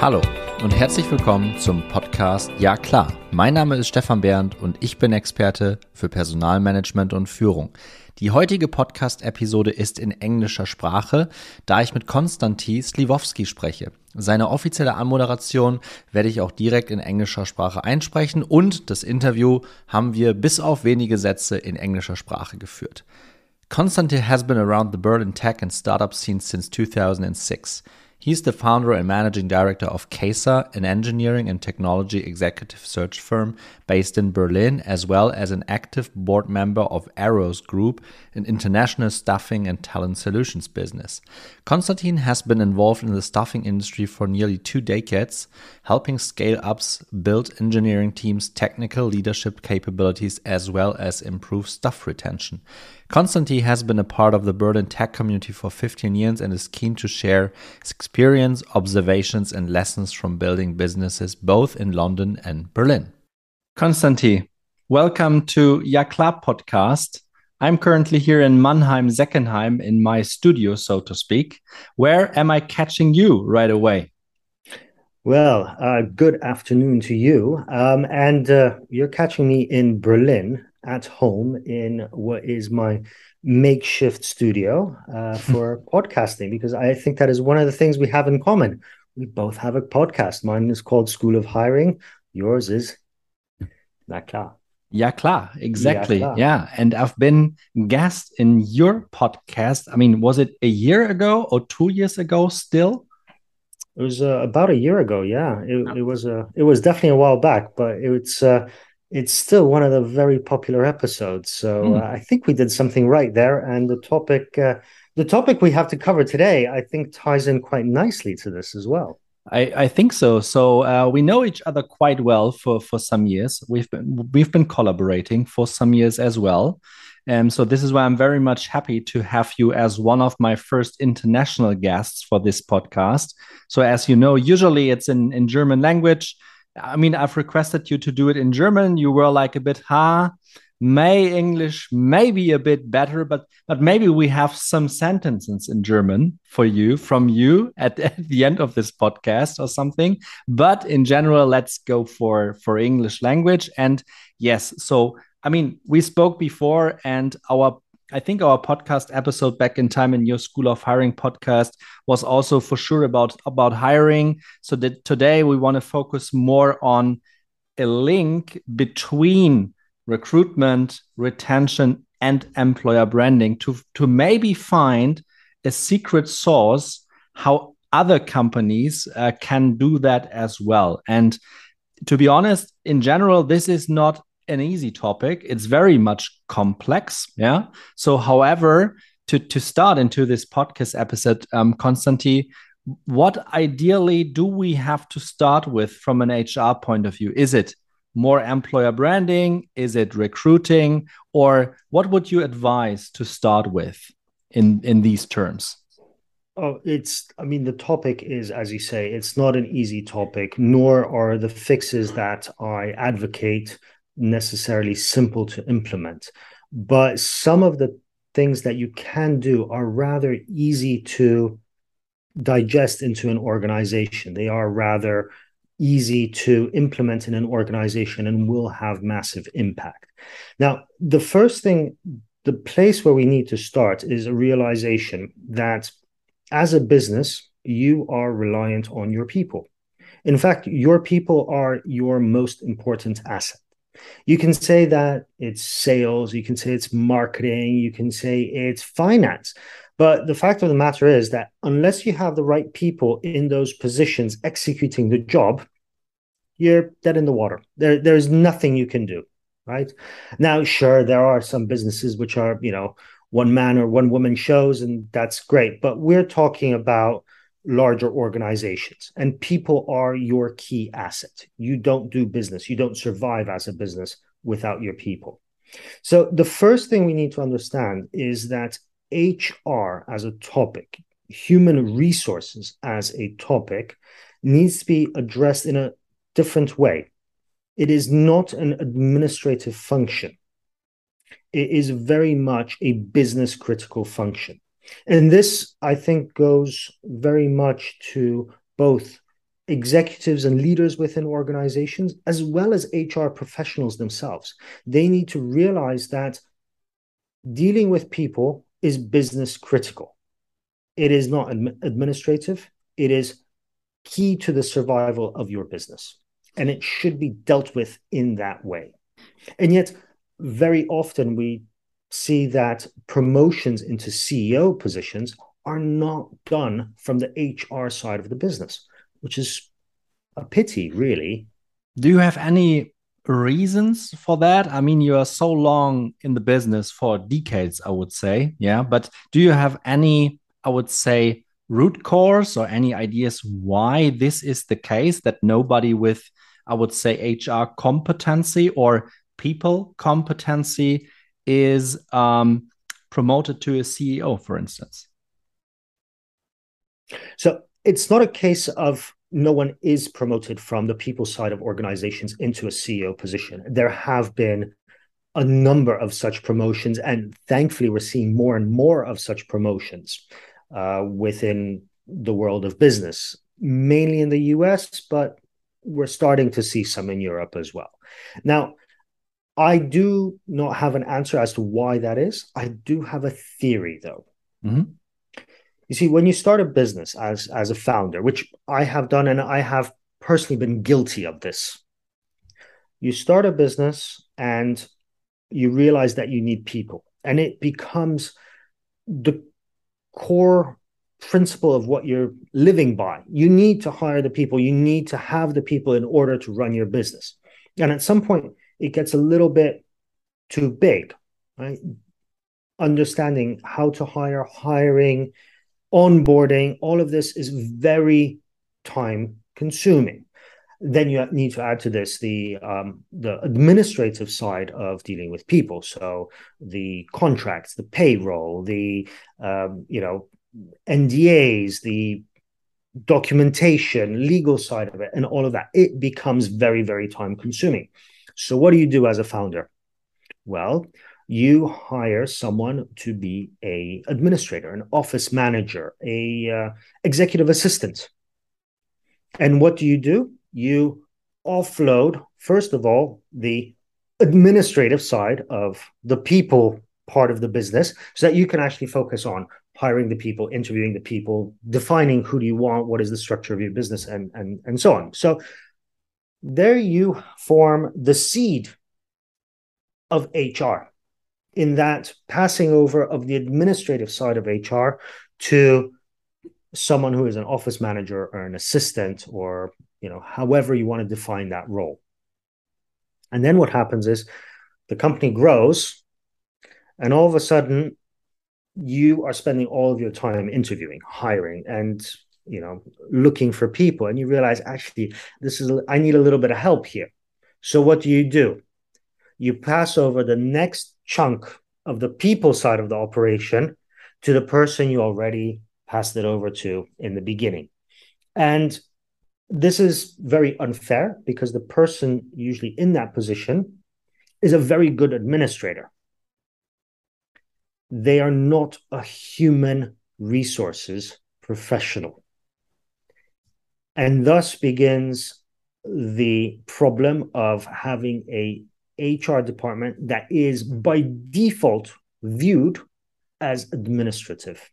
Hallo und herzlich willkommen zum Podcast Ja klar. Mein Name ist Stefan Bernd und ich bin Experte für Personalmanagement und Führung. Die heutige Podcast-Episode ist in englischer Sprache, da ich mit Konstantin Sliwowski spreche. Seine offizielle Anmoderation werde ich auch direkt in englischer Sprache einsprechen und das Interview haben wir bis auf wenige Sätze in englischer Sprache geführt. Konstantin has been around the Berlin tech and startup scene since 2006. He's the founder and managing director of Caissa, an engineering and technology executive search firm based in Berlin, as well as an active board member of Arrows Group, an international staffing and talent solutions business. Konstantin has been involved in the staffing industry for nearly two decades, helping scale ups build engineering teams' technical leadership capabilities as well as improve staff retention. Konstantin has been a part of the Berlin tech community for 15 years and is keen to share his experience, observations, and lessons from building businesses both in London and Berlin. Konstantin, welcome to Ja klar podcast. I'm currently here in Mannheim, Seckenheim, in my studio, so to speak. Where am I catching you right away? Well, uh, good afternoon to you. Um, and uh, you're catching me in Berlin at home in what is my makeshift studio uh, for podcasting because I think that is one of the things we have in common. We both have a podcast. Mine is called School of Hiring. Yours is Na klar. Yeah, klar, exactly. Ja, klar. Yeah, and I've been guest in your podcast. I mean, was it a year ago or two years ago? Still, it was uh, about a year ago. Yeah, it, it was uh, it was definitely a while back, but it's uh, it's still one of the very popular episodes. So mm. uh, I think we did something right there. And the topic, uh, the topic we have to cover today, I think ties in quite nicely to this as well. I, I think so. So uh, we know each other quite well for for some years. We've been we've been collaborating for some years as well. Um, so this is why I'm very much happy to have you as one of my first international guests for this podcast. So as you know, usually it's in in German language. I mean, I've requested you to do it in German. You were like a bit, huh? May English maybe a bit better, but but maybe we have some sentences in German for you from you at, at the end of this podcast or something. But in general, let's go for for English language. And yes, so I mean, we spoke before, and our I think our podcast episode back in time in your School of Hiring podcast was also for sure about about hiring. So that today we want to focus more on a link between recruitment, retention, and employer branding to to maybe find a secret source how other companies uh, can do that as well. And to be honest, in general, this is not an easy topic. It's very much complex. Yeah. So, however, to to start into this podcast episode, um, Konstantin, what ideally do we have to start with from an HR point of view? Is it more employer branding? Is it recruiting? Or what would you advise to start with in in these terms? Oh, it's, I mean, the topic is, as you say, it's not an easy topic, nor are the fixes that I advocate necessarily simple to implement. But some of the things that you can do are rather easy to digest into an organization. They are rather easy to implement in an organization and will have massive impact. Now, the first thing, the place where we need to start is a realization that as a business, you are reliant on your people. In fact, your people are your most important asset. You can say that it's sales, you can say it's marketing, you can say it's finance. But the fact of the matter is that unless you have the right people in those positions executing the job, you're dead in the water. There, there's nothing you can do. Right now, sure, there are some businesses which are, you know, one man or one woman shows, and that's great. But we're talking about larger organizations. And people are your key asset. You don't do business. You don't survive as a business without your people. So the first thing we need to understand is that hr as a topic human resources as a topic needs to be addressed in a different way. It is not an administrative function. It is very much a business critical function and this, I think, goes very much to both executives and leaders within organizations, as well as HR professionals themselves. They need to realize that dealing with people is business critical. It is not administrative, it is key to the survival of your business. And it should be dealt with in that way. And yet, very often we see that promotions into CEO positions are not done from the HR side of the business, which is a pity, really. Do you have any reasons for that? I mean, you are so long in the business for decades, I would say. Yeah. But do you have any, I would say, root cause or any ideas why this is the case that nobody with, I would say, HR competency or people competency is um, promoted to a CEO, for instance? So it's not a case of no one is promoted from the people side of organizations into a CEO position. There have been a number of such promotions, and thankfully, we're seeing more and more of such promotions uh, within the world of business, mainly in the US, but we're starting to see some in Europe as well. Now, I do not have an answer as to why that is. I do have a theory, though. Mm-hmm. You see, when you start a business as as a founder, which I have done, and I have personally been guilty of this, you start a business and you realize that you need people, and it becomes the core principle of what you're living by. You need to hire the people, you need to have the people in order to run your business. And at some point, it gets a little bit too big, right? Understanding how to hire, hiring, onboarding, all of this is very time consuming. Then you need to add to this the um, the administrative side of dealing with people, so the contracts, the payroll, the um, you know NDAs, the documentation, legal side of it, and all of that. It becomes very very time consuming. So what do you do as a founder? Well, you hire someone to be a administrator an office manager a uh, executive assistant. And what do you do? You offload first of all the administrative side of the people part of the business so that you can actually focus on hiring the people interviewing the people defining who do you want what is the structure of your business and and and so on. So there you form the seed of hr in that passing over of the administrative side of HR to someone who is an office manager or an assistant or you know however you want to define that role. And then what happens is the company grows and all of a sudden you are spending all of your time interviewing hiring and you know looking for people and you realize actually this is i need a little bit of help here so what do you do you pass over the next chunk of the people side of the operation to the person you already passed it over to in the beginning. And this is very unfair because the person usually in that position is a very good administrator. They are not a human resources professional. And thus begins the problem of having a HR department that is by default viewed as administrative.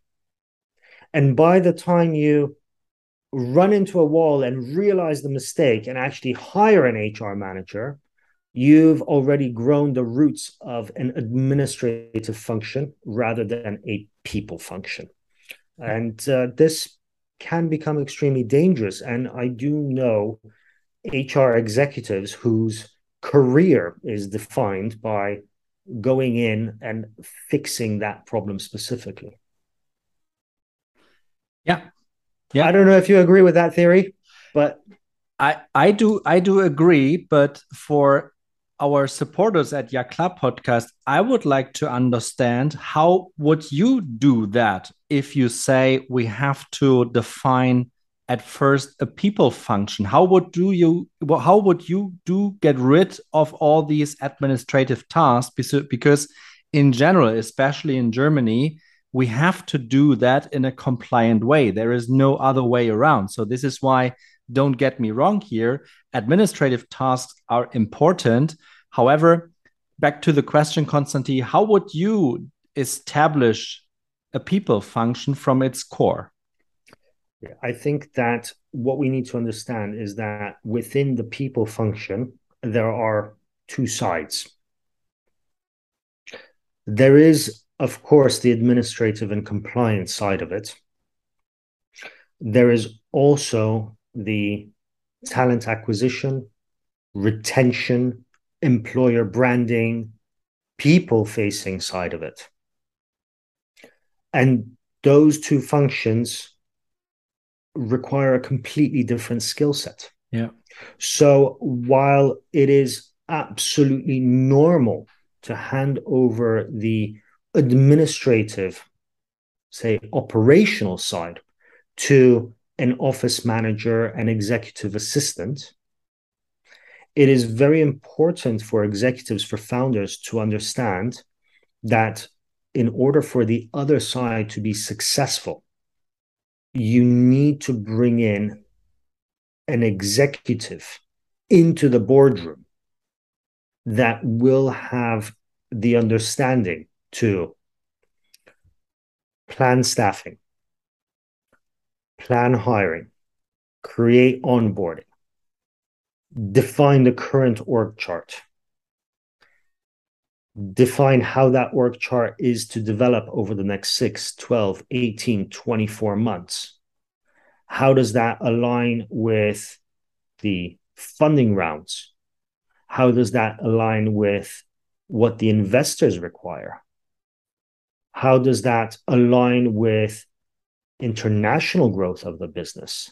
And by the time you run into a wall and realize the mistake and actually hire an HR manager, you've already grown the roots of an administrative function rather than a people function. And uh, this can become extremely dangerous. And I do know HR executives whose career is defined by going in and fixing that problem specifically. Yeah. Yeah. I don't know if you agree with that theory, but I I do I do agree, but for our supporters at Ja klar podcast, I would like to understand how would you do that if you say we have to define at first a people function? How would do you how would you do get rid of all these administrative tasks? Because in general especially in germany we have to do that in a compliant way. There is no other way around. So this is why don't get me wrong here. Administrative tasks are important. However, back to the question, Konstantin, how would you establish a people function from its core? I think that what we need to understand is that within the people function, there are two sides. There is, of course, the administrative and compliance side of it. There is also the talent acquisition, retention, employer branding, people facing side of it. And those two functions require a completely different skill set. Yeah. So while it is absolutely normal to hand over the administrative, say, operational side to an office manager, an executive assistant, it is very important for executives, for founders to understand that in order for the other side to be successful, you need to bring in an executive into the boardroom that will have the understanding to plan staffing, plan hiring, create onboarding, define the current org chart, define how that org chart is to develop over the next 6, 12, 18, 24 months. How does that align with the funding rounds? How does that align with what the investors require? How does that align with international growth of the business?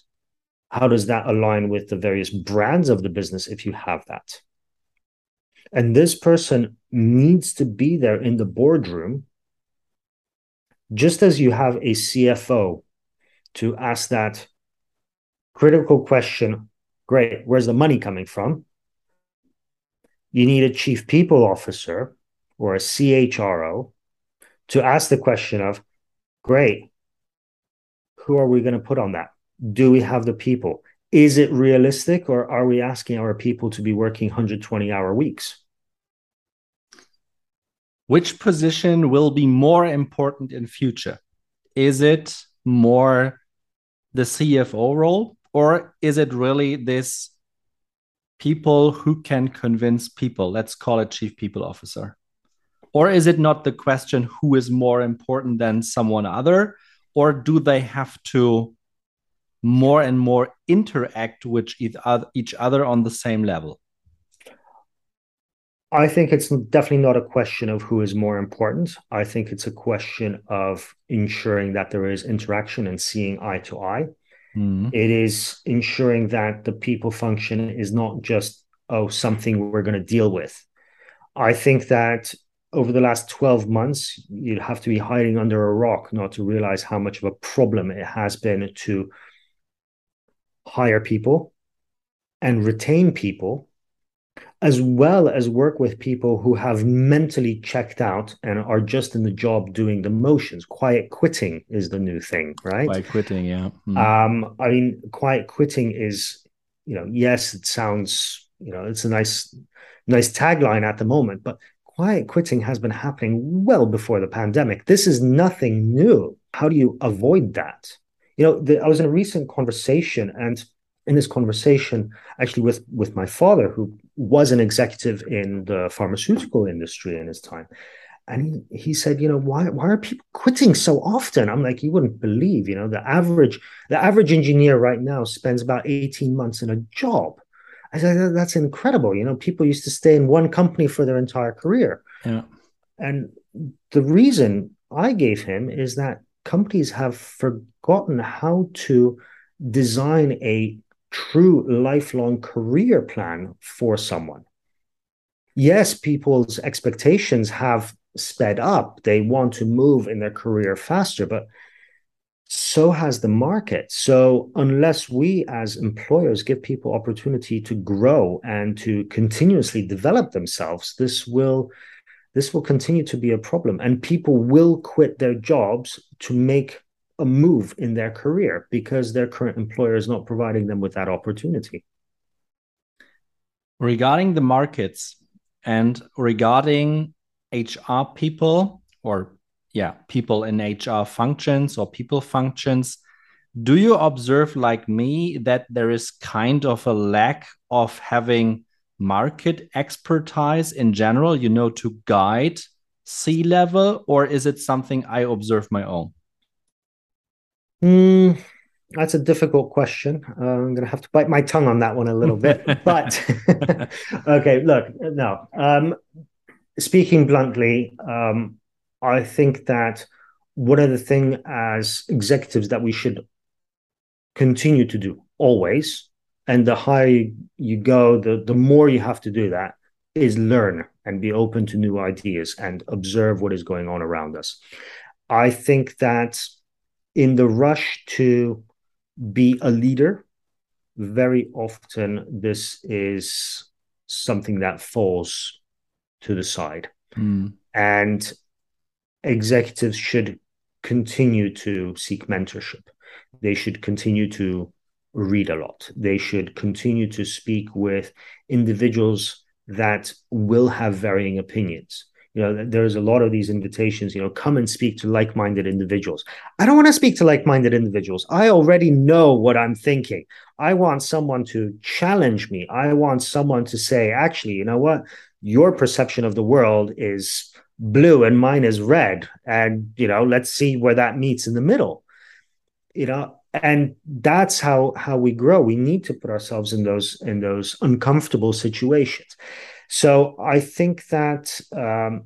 How does that align with the various brands of the business if you have that? And this person needs to be there in the boardroom, just as you have a CFO to ask that critical question great, where's the money coming from? You need a chief people officer or a CHRO to ask the question of great, who are we going to put on that? Do we have the people? Is it realistic or are we asking our people to be working 120 hour weeks? Which position will be more important in future? Is it more the CFO role or is it really this people who can convince people? Let's call it chief people officer. Or is it not the question who is more important than someone other? Or do they have to more and more interact with each other on the same level? I think it's definitely not a question of who is more important. I think it's a question of ensuring that there is interaction and seeing eye to eye. Mm. It is ensuring that the people function is not just, oh, something we're going to deal with. I think that over the last 12 months, you'd have to be hiding under a rock not to realize how much of a problem it has been to hire people and retain people as well as work with people who have mentally checked out and are just in the job doing the motions. Quiet quitting is the new thing, right? Quiet quitting, yeah. Mm. Um, I mean, quiet quitting is, you know, yes, it sounds, you know, it's a nice, nice tagline at the moment, but quiet quitting has been happening well before the pandemic. This is nothing new. How do you avoid that? You know, the, I was in a recent conversation and in this conversation actually with with my father who was an executive in the pharmaceutical industry in his time and he, he said you know why why are people quitting so often i'm like you wouldn't believe you know the average the average engineer right now spends about 18 months in a job i said that's incredible you know people used to stay in one company for their entire career yeah and the reason i gave him is that companies have forgotten how to design a true lifelong career plan for someone. Yes, people's expectations have sped up. They want to move in their career faster, but so has the market. So, unless we as employers give people opportunity to grow and to continuously develop themselves, this will this will continue to be a problem and people will quit their jobs to make a move in their career because their current employer is not providing them with that opportunity. Regarding the markets and regarding HR people or yeah, people in HR functions or people functions, do you observe like me that there is kind of a lack of having market expertise in general, you know, to guide C level, or is it something I observe my own? Mm, that's a difficult question. Uh, I'm going to have to bite my tongue on that one a little bit. but okay, look, no. Um, speaking bluntly, um, I think that one of the thing as executives that we should continue to do always, and the higher you go, the the more you have to do that is learn and be open to new ideas and observe what is going on around us. I think that in the rush to be a leader, very often this is something that falls to the side. Mm. And executives should continue to seek mentorship. They should continue to read a lot. They should continue to speak with individuals that will have varying opinions. You know there's a lot of these invitations you know come and speak to like-minded individuals. I don't want to speak to like-minded individuals. I already know what i'm thinking. I want someone to challenge me. I want someone to say actually you know what? Your perception of the world is blue and mine is red. And you know let's see where that meets in the middle. You know and that's how how we grow. We need to put ourselves in those in those uncomfortable situations. So I think that um,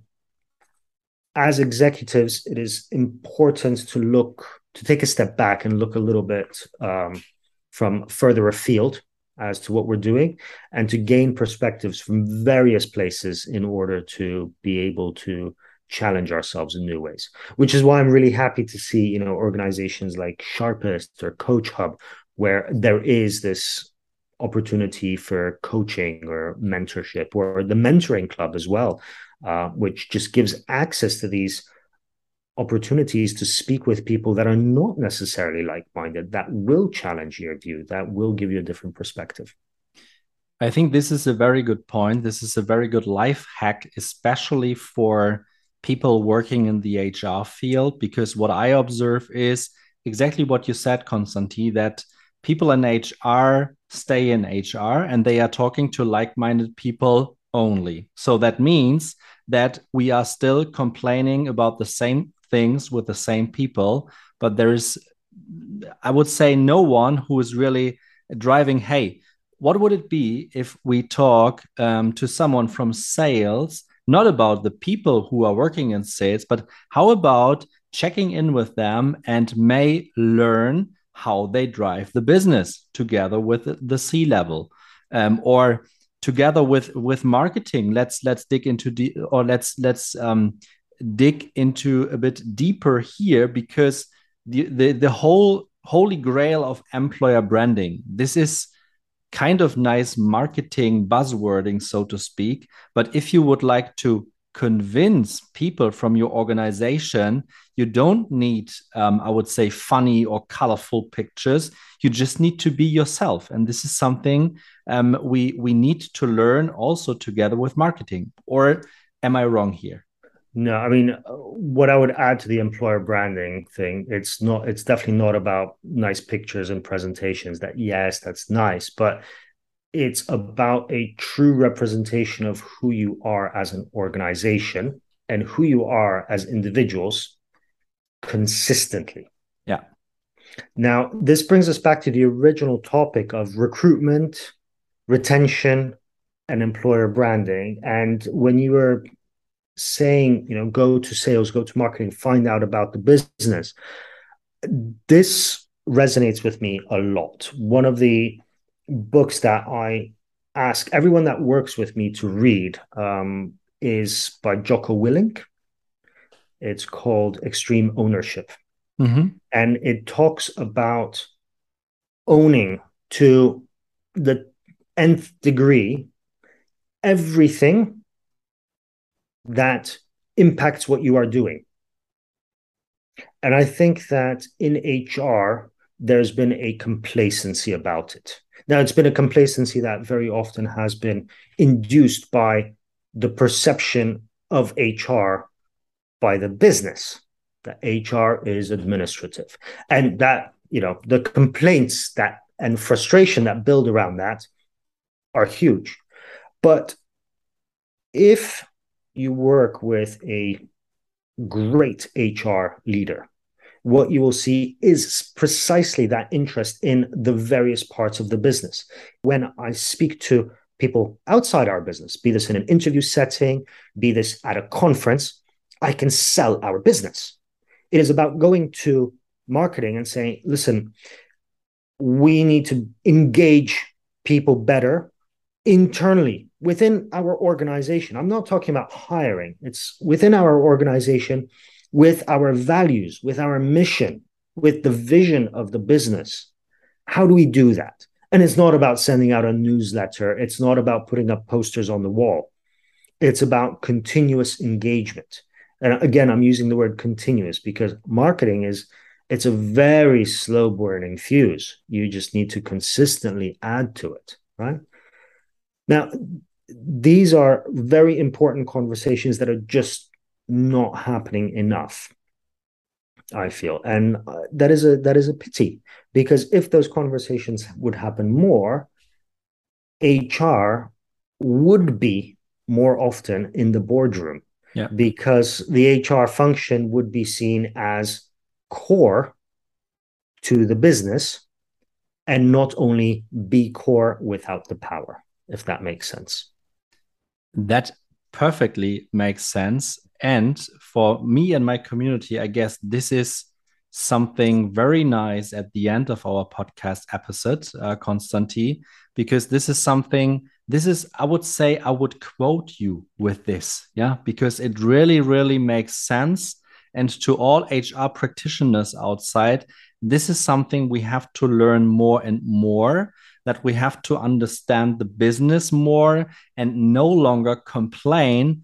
as executives, it is important to look to take a step back and look a little bit um, from further afield as to what we're doing and to gain perspectives from various places in order to be able to challenge ourselves in new ways which is why i'm really happy to see you know organizations like sharpist or CoachHub where there is this opportunity for coaching or mentorship or the mentoring club as well, uh, which just gives access to these opportunities to speak with people that are not necessarily like-minded that will challenge your view that will give you a different perspective i think this is a very good point this is a very good life hack especially for people working in the hr field because what i observe is exactly what you said konstantin that people in hr stay in HR and they are talking to like minded people only. So that means that we are still complaining about the same things with the same people, but there is, I would say, no one who is really driving, hey, what would it be if we talk um, to someone from sales, not about the people who are working in sales, but how about checking in with them and may learn how they drive the business together with the C level um, or together with with marketing? Let's let's dig into the or let's let's um, dig into a bit deeper here because the, the the whole holy grail of employer branding this is kind of nice marketing buzzwording so to speak. But if you would like to convince people from your organization you don't need um, i would say funny or colorful pictures. You just need to be yourself. And this is something um, we we need to learn also together with marketing. Or am i wrong here no i mean uh, what i would add to the employer branding thing it's not it's definitely not about nice pictures and presentations that yes that's nice but it's about a true representation of who you are as an organization and who you are as individuals consistently. Yeah. Now, this brings us back to the original topic of recruitment, retention, and employer branding. And when you were saying, you know, go to sales, go to marketing, find out about the business, this resonates with me a lot. One of the books that I ask everyone that works with me to read um, is by Jocko Willink. It's called Extreme Ownership. Mm-hmm. And it talks about owning to the nth degree everything that impacts what you are doing. And I think that in HR, there's been a complacency about it. Now, it's been a complacency that very often has been induced by the perception of HR by the business that HR is administrative. And that, you know, the complaints that and frustration that build around that are huge. But if you work with a great HR leader, what you will see is precisely that interest in the various parts of the business. When I speak to people outside our business, be this in an interview setting, be this at a conference, I can sell our business. It is about going to marketing and saying, listen, we need to engage people better internally within our organization. I'm not talking about hiring, it's within our organization with our values, with our mission, with the vision of the business. How do we do that? And it's not about sending out a newsletter, it's not about putting up posters on the wall. It's about continuous engagement. And again, I'm using the word continuous because marketing is it's a very slow burning fuse. You just need to consistently add to it, right? Now, these are very important conversations that are just not happening enough. I feel, and uh, that is a that is a pity because if those conversations would happen more, HR would be more often in the boardroom yeah. because the HR function would be seen as core to the business and not only be core without the power, if that makes sense. That perfectly makes sense. And for me and my community, I guess this is something very nice at the end of our podcast episode, uh, Konstanty, because this is something, this is, I would say, I would quote you with this. Yeah. Because it really, really makes sense and to all HR practitioners outside, this is something we have to learn more and more that we have to understand the business more and no longer complain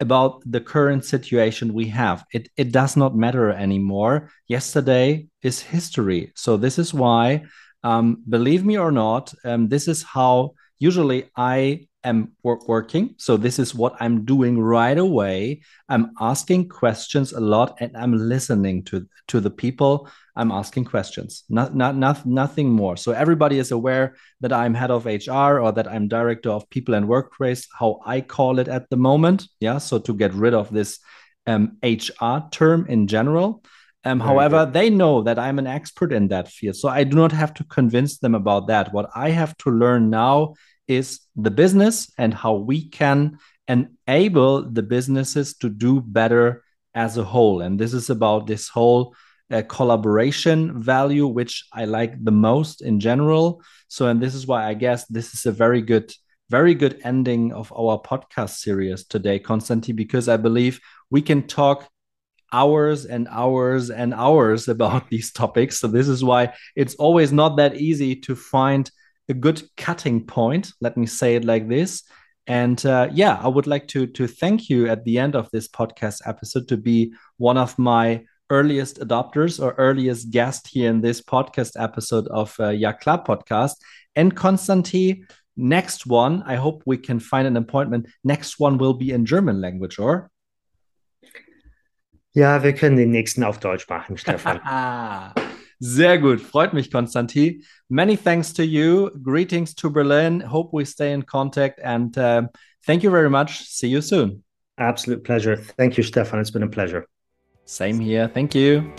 about the current situation we have. It, it does not matter anymore. Yesterday is history. So, this is why, um, believe me or not, um, this is how usually I am work working. So this is what I'm doing right away. I'm asking questions a lot and I'm listening to, to the people. I'm asking questions, not, not, not, nothing more. So everybody is aware that I'm head of HR or that I'm director of people and workplace, how I call it at the moment. Yeah. So to get rid of this um, HR term in general. Um, however, they know that I'm an expert in that field. So I do not have to convince them about that. What I have to learn now is the business and how we can enable the businesses to do better as a whole. And this is about this whole uh, collaboration value, which I like the most in general. So, and this is why I guess this is a very good, very good ending of our podcast series today, Konstanty, because I believe we can talk hours and hours and hours about these topics. So, this is why it's always not that easy to find a good cutting point. Let me say it like this. And uh, yeah, I would like to to thank you at the end of this podcast episode to be one of my earliest adopters or earliest guest here in this podcast episode of uh, Ja Klar podcast. And Konstanty, next one, I hope we can find an appointment. Next one will be in German language, or? Ja, wir können den nächsten auf Deutsch machen, Stefan. Sehr gut. Freut mich, Konstantin. Many thanks to you. Greetings to Berlin. Hope we stay in contact and uh, thank you very much. See you soon. Absolute pleasure. Thank you, Stefan. It's been a pleasure. Same here. Thank you.